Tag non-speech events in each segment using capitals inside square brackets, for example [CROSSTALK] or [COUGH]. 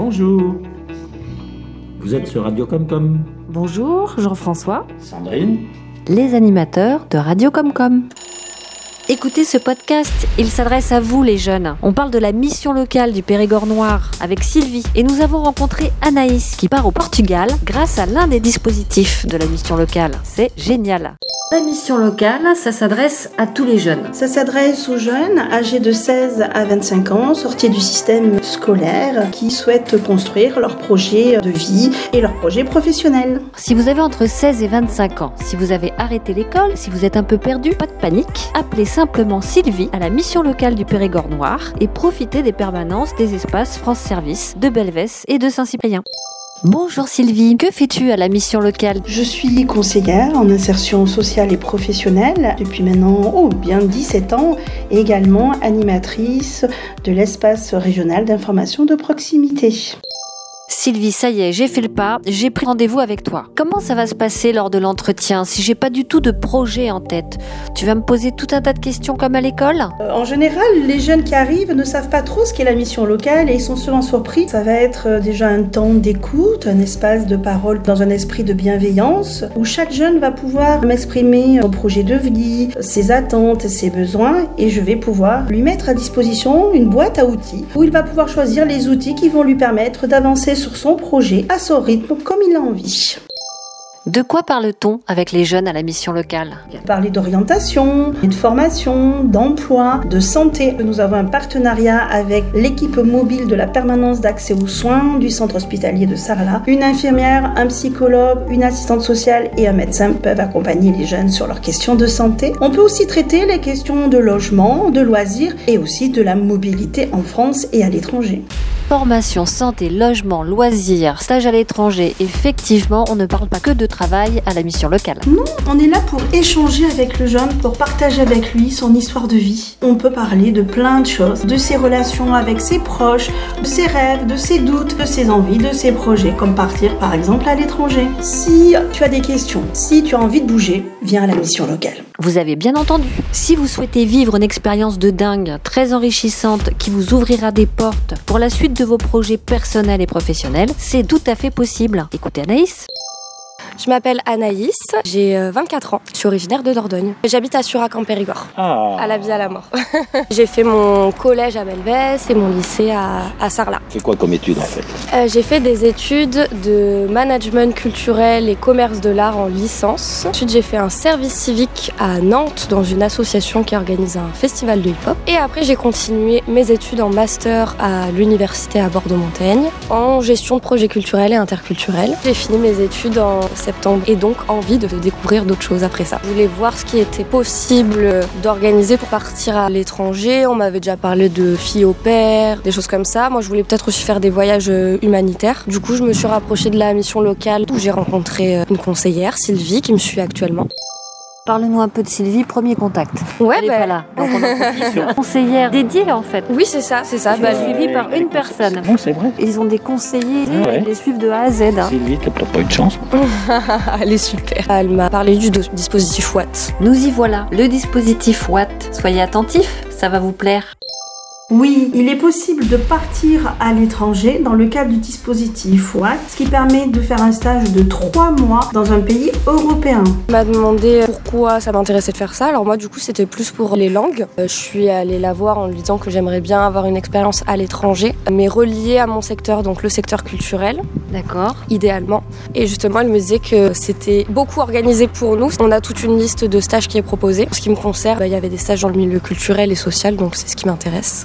Bonjour. Vous êtes sur Radio Comcom. Bonjour, Jean-François. Sandrine. Les animateurs de Radio Comcom. Écoutez ce podcast, il s'adresse à vous les jeunes. On parle de la mission locale du Périgord Noir avec Sylvie et nous avons rencontré Anaïs qui part au Portugal grâce à l'un des dispositifs de la mission locale. C'est génial. La mission locale, ça s'adresse à tous les jeunes. Ça s'adresse aux jeunes âgés de 16 à 25 ans, sortis du système scolaire, qui souhaitent construire leur projet de vie et leur projet professionnel. Si vous avez entre 16 et 25 ans, si vous avez arrêté l'école, si vous êtes un peu perdu, pas de panique. Appelez simplement Sylvie à la mission locale du Périgord Noir et profitez des permanences des espaces France Service de Belvès et de Saint-Cyprien. Bonjour Sylvie, que fais-tu à la mission locale? Je suis conseillère en insertion sociale et professionnelle depuis maintenant oh, bien 17 ans et également animatrice de l'espace régional d'information de proximité. Sylvie, ça y est, j'ai fait le pas, j'ai pris rendez-vous avec toi. Comment ça va se passer lors de l'entretien si j'ai pas du tout de projet en tête? Tu vas me poser tout un tas de questions comme à l'école? Euh, En général, les jeunes qui arrivent ne savent pas trop ce qu'est la mission locale et ils sont souvent surpris. Ça va être euh, déjà un temps d'écoute, un espace de parole dans un esprit de bienveillance où chaque jeune va pouvoir m'exprimer son projet de vie, ses attentes, ses besoins et je vais pouvoir lui mettre à disposition une boîte à outils où il va pouvoir choisir les outils qui vont lui permettre d'avancer sur son projet à son rythme comme il a envie. De quoi parle-t-on avec les jeunes à la mission locale? Parler d'orientation, de formation, d'emploi, de santé. Nous avons un partenariat avec l'équipe mobile de la permanence d'accès aux soins du centre hospitalier de Sarlat. Une infirmière, un psychologue, une assistante sociale et un médecin peuvent accompagner les jeunes sur leurs questions de santé. On peut aussi traiter les questions de logement, de loisirs et aussi de la mobilité en France et à l'étranger. Formation, santé, logement, loisirs, stage à l'étranger. Effectivement, on ne parle pas que de travail à la mission locale. Non, on est là pour échanger avec le jeune, pour partager avec lui son histoire de vie. On peut parler de plein de choses, de ses relations avec ses proches, de ses rêves, de ses doutes, de ses envies, de ses projets, comme partir par exemple à l'étranger. Si tu as des questions, si tu as envie de bouger, viens à la mission locale. Vous avez bien entendu. Si vous souhaitez vivre une expérience de dingue, très enrichissante, qui vous ouvrira des portes pour la suite de vos projets personnels et professionnels, c'est tout à fait possible. Écoutez Anaïs. Je m'appelle Anaïs, j'ai 24 euh, ans, je suis originaire de Dordogne. J'habite à Surac en Périgord, Ah. à la vie à la mort. j'ai fait mon collège à Belvès et mon lycée à, à Sarlat. C'est quoi comme étude en fait? Euh, j'ai fait des études de management culturel et commerce de l'art en licence. Ensuite, j'ai fait un service civique à Nantes dans une association qui organise un festival de hip-hop. Et après, j'ai continué mes études en master à l'université à Bordeaux-Montaigne en gestion de projets culturels et interculturels. J'ai fini mes études en et donc envie de découvrir d'autres choses après ça. Je voulais voir ce qui était possible d'organiser pour partir à l'étranger. On m'avait déjà parlé de filles au père, des choses comme ça. Moi, je voulais peut-être aussi faire des voyages euh, humanitaires. Du coup, je me suis rapprochée de la mission locale où j'ai rencontré euh, une conseillère, Sylvie, qui me suit actuellement. Parle-nous un peu de Sylvie, premier contact. Ouais, Elle est bah, pas là. Donc on sur conseillère dédiée en fait. oui, c'est ça, c'est ça. Bah, Bah, suivi par une personne. Bon, c'est vrai. Ils ont des conseillers, Ah ouais. ils les suivent de A à Z. hein. Sylvie, t'as peut-être pas eu de chance. [LAUGHS] elle est super. Elle m'a parlé du dispositif Watt. Nous y voilà, le dispositif Watt. Soyez attentifs, ça va vous plaire. Oui, il est possible de partir à l'étranger dans le cadre du dispositif WAT, ce qui permet de faire un stage de 3 mois dans un pays européen. Elle m'a demandé pourquoi ça m'intéressait de faire ça. Alors moi, du coup, c'était plus pour les langues. Euh, Je suis allée la voir en lui disant que j'aimerais bien avoir une expérience à l'étranger, mais reliée à mon secteur, donc le secteur culturel, D'accord. idéalement. Et justement, elle me disait que c'était beaucoup organisé pour nous. On a toute une liste de stages qui est proposée. En ce qui me concerne, il y avait des stages dans le milieu culturel et social, donc c'est ce qui m'intéresse.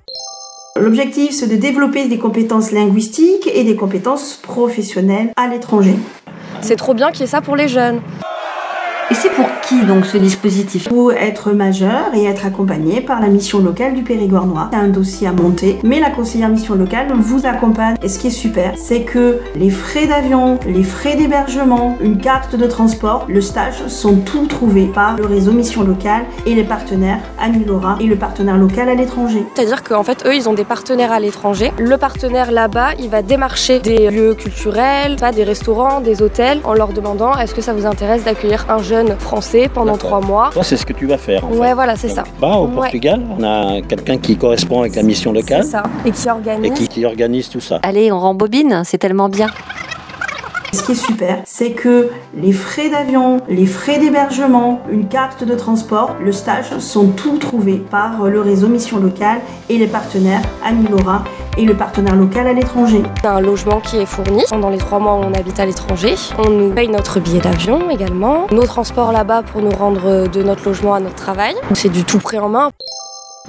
L'objectif, c'est de développer des compétences linguistiques et des compétences professionnelles à l'étranger. C'est trop bien qu'il y ait ça pour les jeunes. Et c'est pour donc ce dispositif Pour être majeur et être accompagné par la mission locale du Périgord Noir. C'est un dossier à monter, mais la conseillère mission locale vous accompagne. Et ce qui est super, c'est que les frais d'avion, les frais d'hébergement, une carte de transport, le stage sont tout trouvés par le réseau mission locale et les partenaires Amilora et le partenaire local à l'étranger. C'est-à-dire qu'en fait, eux, ils ont des partenaires à l'étranger. Le partenaire là-bas, il va démarcher des lieux culturels, des restaurants, des hôtels, en leur demandant est-ce que ça vous intéresse d'accueillir un jeune jeunes pendant trois mois. Toi, c'est ce que tu vas faire. En Ouais, fait. voilà, c'est ça. Bah, au Ouais. Portugal, on a quelqu'un qui correspond avec la mission locale C'est ça. Et qui organise. et qui, qui organise tout ça. Allez, on rembobine, c'est tellement bien. Ce qui est super, c'est que les frais d'avion, les frais d'hébergement, une carte de transport, le stage sont tout trouvés par le réseau Mission Locale et les partenaires Laura et le partenaire local à l'étranger. Un logement qui est fourni. Pendant les trois mois où on habite à l'étranger, on nous paye notre billet d'avion également, nos transports là-bas pour nous rendre de notre logement à notre travail. C'est du tout pris en main.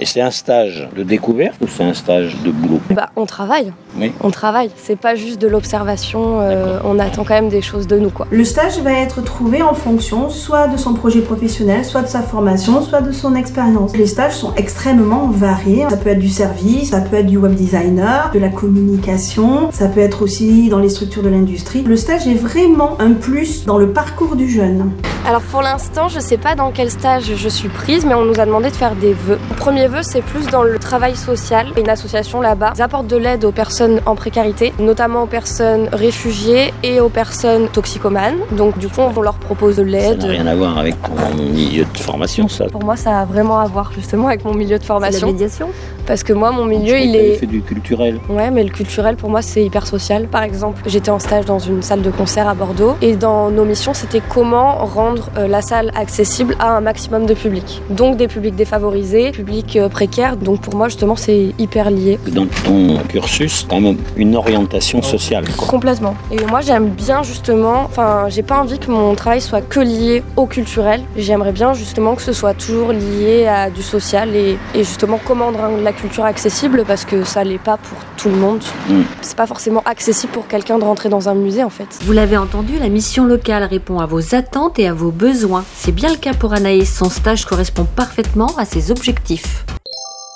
Et c'est un stage de découverte ou c'est un stage de boulot? Bah, on travaille. Oui. On travaille. C'est pas juste de l'observation. euh, on attend quand même des choses de nous, quoi. Le stage va être trouvé en fonction soit de son projet professionnel, soit de sa formation, soit de son expérience. Les stages sont extrêmement variés. Ça peut être du service, ça peut être du web designer, de la communication, ça peut être aussi dans les structures de l'industrie. Le stage est vraiment un plus dans le parcours du jeune. Alors pour l'instant, je sais pas dans quel stage je suis prise, mais on nous a demandé de faire des vœux. Premier c'est plus dans le travail social. Une association là-bas, ils apportent de l'aide aux personnes en précarité, notamment aux personnes réfugiées et aux personnes toxicomanes. Donc du coup, on leur propose de Ça l'aide. n'a rien à voir avec ton milieu de formation, ça. Pour moi, ça a vraiment à voir justement avec mon milieu de formation. médiation Parce que moi, mon milieu, il est... fait du culturel. Ouais, mais le culturel pour moi c'est hyper social. Par exemple, j'étais en stage dans une salle de concert à Bordeaux et dans nos missions c'était comment rendre euh, la salle accessible à un maximum de public. Donc des publics défavorisés, publics précaires. Donc pour moi justement c'est hyper lié. Dans ton cursus, quand même une orientation sociale. quoi. Complètement. Et moi j'aime bien justement, enfin j'ai pas envie que mon travail soit que lié au culturel. J'aimerais bien justement que ce soit toujours lié à du social et, et justement comment rendre la culture accessible parce que ça l'est pas pour tout le monde. Mm. C'est pas forcément accessible pour quelqu'un de rentrer dans un musée en fait. Vous l'avez entendu, la mission locale répond à vos attentes et à vos besoins. C'est bien le cas pour Anaïs, son stage correspond parfaitement à ses objectifs.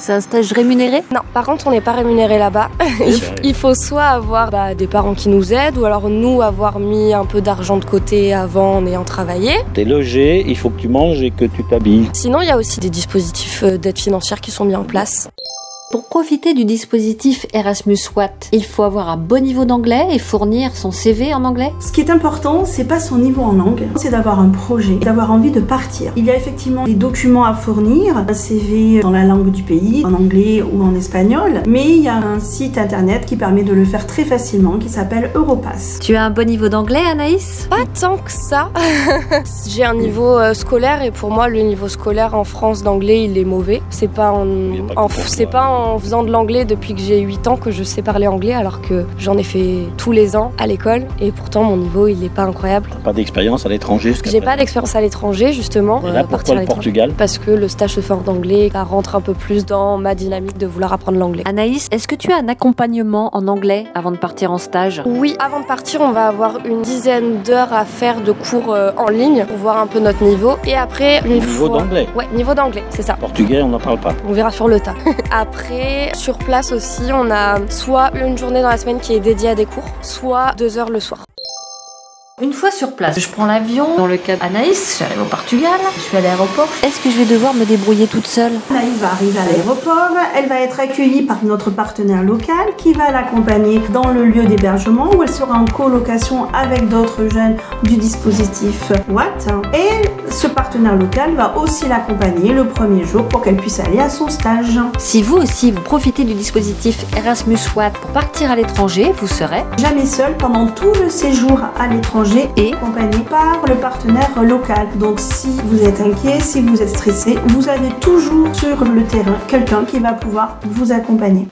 C'est un stage rémunéré? Non, par contre, on n'est pas rémunéré là-bas. il, vrai. il faut soit avoir bah, des parents qui nous aident, ou alors nous avoir mis un peu d'argent de côté avant en ayant travaillé. T'es logé, il faut que tu manges et que tu t'habilles. Sinon, il y a aussi des dispositifs euh, d'aide financière qui sont mis en place. Pour profiter du dispositif Erasmus Watt, il faut avoir un bon niveau d'anglais et fournir son CV en anglais Ce qui est important, c'est pas son niveau en langue, c'est d'avoir un projet, d'avoir envie de partir. Il y a effectivement des documents à fournir, un CV dans la langue du pays, en anglais ou en espagnol, mais il y a un site internet qui permet de le faire très facilement qui s'appelle Europass. Tu as un bon niveau d'anglais, Anaïs? Pas tant que ça. [LAUGHS] J'ai un niveau euh, scolaire et pour moi, le niveau scolaire en France d'anglais, il est mauvais. C'est pas en, c'est pas en faisant de l'anglais depuis que j'ai 8 ans que je sais parler anglais, alors que j'en ai fait tous les ans à l'école et pourtant mon niveau, il est pas incroyable. Pas d'expérience à l'étranger jusqu'à J'ai pas d'expérience à l'étranger justement. Et là, partir pourquoi à le. Portugal? Parce que le stage se fait en anglais, ça rentre un peu plus dans ma dynamique de vouloir apprendre l'anglais. Anaïs, est-ce que tu as un accompagnement en anglais avant de partir en stage? Oui, avant de partir, on va avoir une dizaine d'heures à faire de cours euh, en ligne pour voir un peu notre niveau. Et après, une Niveau fois... d'anglais. Ouais, niveau d'anglais, c'est ça. Portugais, on n'en parle pas. On verra sur le tas. [LAUGHS] Après, sur place aussi, on a soit une journée dans la semaine qui est dédiée à des cours, soit deux heures le soir. Une fois sur place, je prends l'avion. Dans le cas d'Anaïs, j'arrive au Portugal, je suis à l'aéroport. Est-ce que je vais devoir me débrouiller toute seule? Anaïs va arriver à l'aéroport, elle va être accueillie par notre partenaire local qui va l'accompagner dans le lieu d'hébergement où elle sera en colocation avec d'autres jeunes du dispositif Watt. Et ce partenaire local va aussi l'accompagner le premier jour pour qu'elle puisse aller à son stage. Si vous aussi vous profitez du dispositif Erasmus Watt pour partir à l'étranger, vous serez Jamais seul pendant tout le séjour à l'étranger et accompagné par le partenaire local. Donc si vous êtes inquiet, si vous êtes stressé, vous avez toujours sur le terrain quelqu'un qui va pouvoir vous accompagner.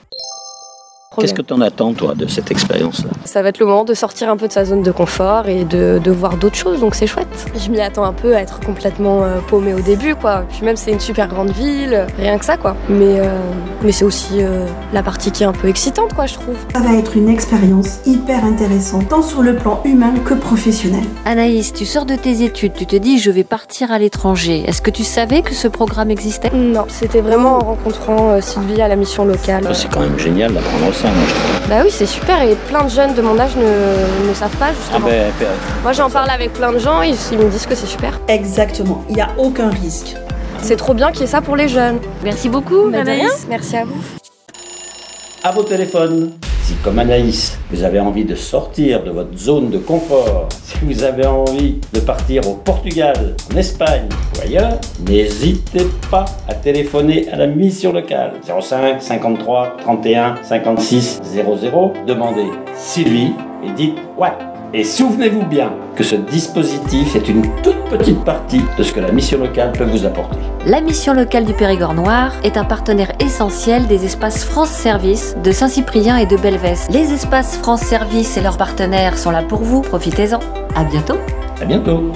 Qu'est-ce que t'en attends, toi, de cette expérience-là? Ça va être le moment de sortir un peu de sa zone de confort et de, de voir d'autres choses, donc c'est chouette. Je m'y attends un peu à être complètement euh, paumée au début, quoi. Puis même, c'est une super grande ville, rien que ça, quoi. Mais, euh, mais c'est aussi euh, la partie qui est un peu excitante, quoi, je trouve. Ça va être une expérience hyper intéressante, tant sur le plan humain que professionnel. Anaïs, tu sors de tes études, tu te dis je vais partir à l'étranger. Est-ce que tu savais que ce programme existait? Non, c'était vraiment en rencontrant euh, Sylvie à la mission locale. C'est quand même génial d'apprendre ça, moi, je trouve. Bah oui, c'est super et plein de jeunes de mon âge ne, ne savent pas Ah justement. ben, ben, Moi j'en parle avec plein de gens et ils me disent que c'est super. Exactement, il n'y a aucun risque. C'est trop bien qu'il y ait ça pour les jeunes. Merci beaucoup, Bah, Anaïs. rien. Merci à vous. à vos téléphones. Si comme Anaïs, vous avez envie de sortir de votre zone de confort, si vous avez envie de partir au Portugal, en Espagne ou ailleurs, n'hésitez pas à téléphoner à la mission locale 05 53 31 56 00. Demandez Sylvie et dites ouais. Et souvenez-vous bien que ce dispositif est une toute petite partie de ce que la mission locale peut vous apporter. La mission locale du Périgord Noir est un partenaire essentiel des espaces France Service de Saint-Cyprien et de Belvès. Les espaces France Service et leurs partenaires sont là pour vous, profitez-en. À bientôt. À bientôt.